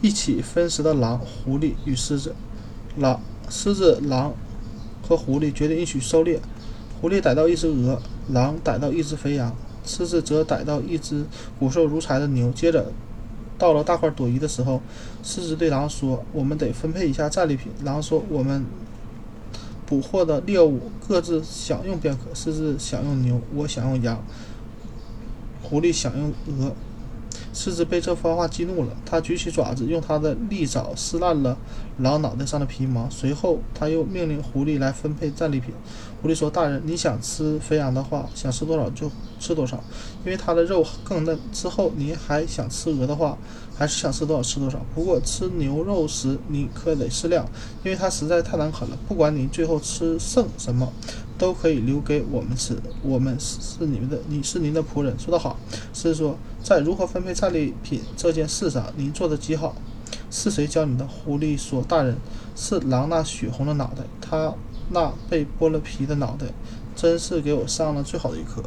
一起分食的狼、狐狸与狮子。狼、狮子、狼和狐狸决定一起狩猎。狐狸逮到一只鹅，狼逮到一只肥羊，狮子则逮到一只骨瘦如柴的牛。接着，到了大块朵颐的时候，狮子对狼说：“我们得分配一下战利品。”狼说：“我们捕获的猎物各自享用便可。”狮子享用牛，我享用羊，狐狸享用鹅。狮子被这番话激怒了，它举起爪子，用它的利爪撕烂了狼脑袋上的皮毛。随后，他又命令狐狸来分配战利品。狐狸说：“大人，你想吃肥羊的话，想吃多少就吃多少，因为它的肉更嫩。之后，您还想吃鹅的话，还是想吃多少吃多少。不过，吃牛肉时你可得适量，因为它实在太难啃了。不管你最后吃剩什么。”都可以留给我们吃，我们是你们的，你是您的仆人。说得好，是说在如何分配战利品这件事上，您做得极好。是谁教你的？狐狸说：“大人，是狼那血红的脑袋，他那被剥了皮的脑袋，真是给我上了最好的一课。”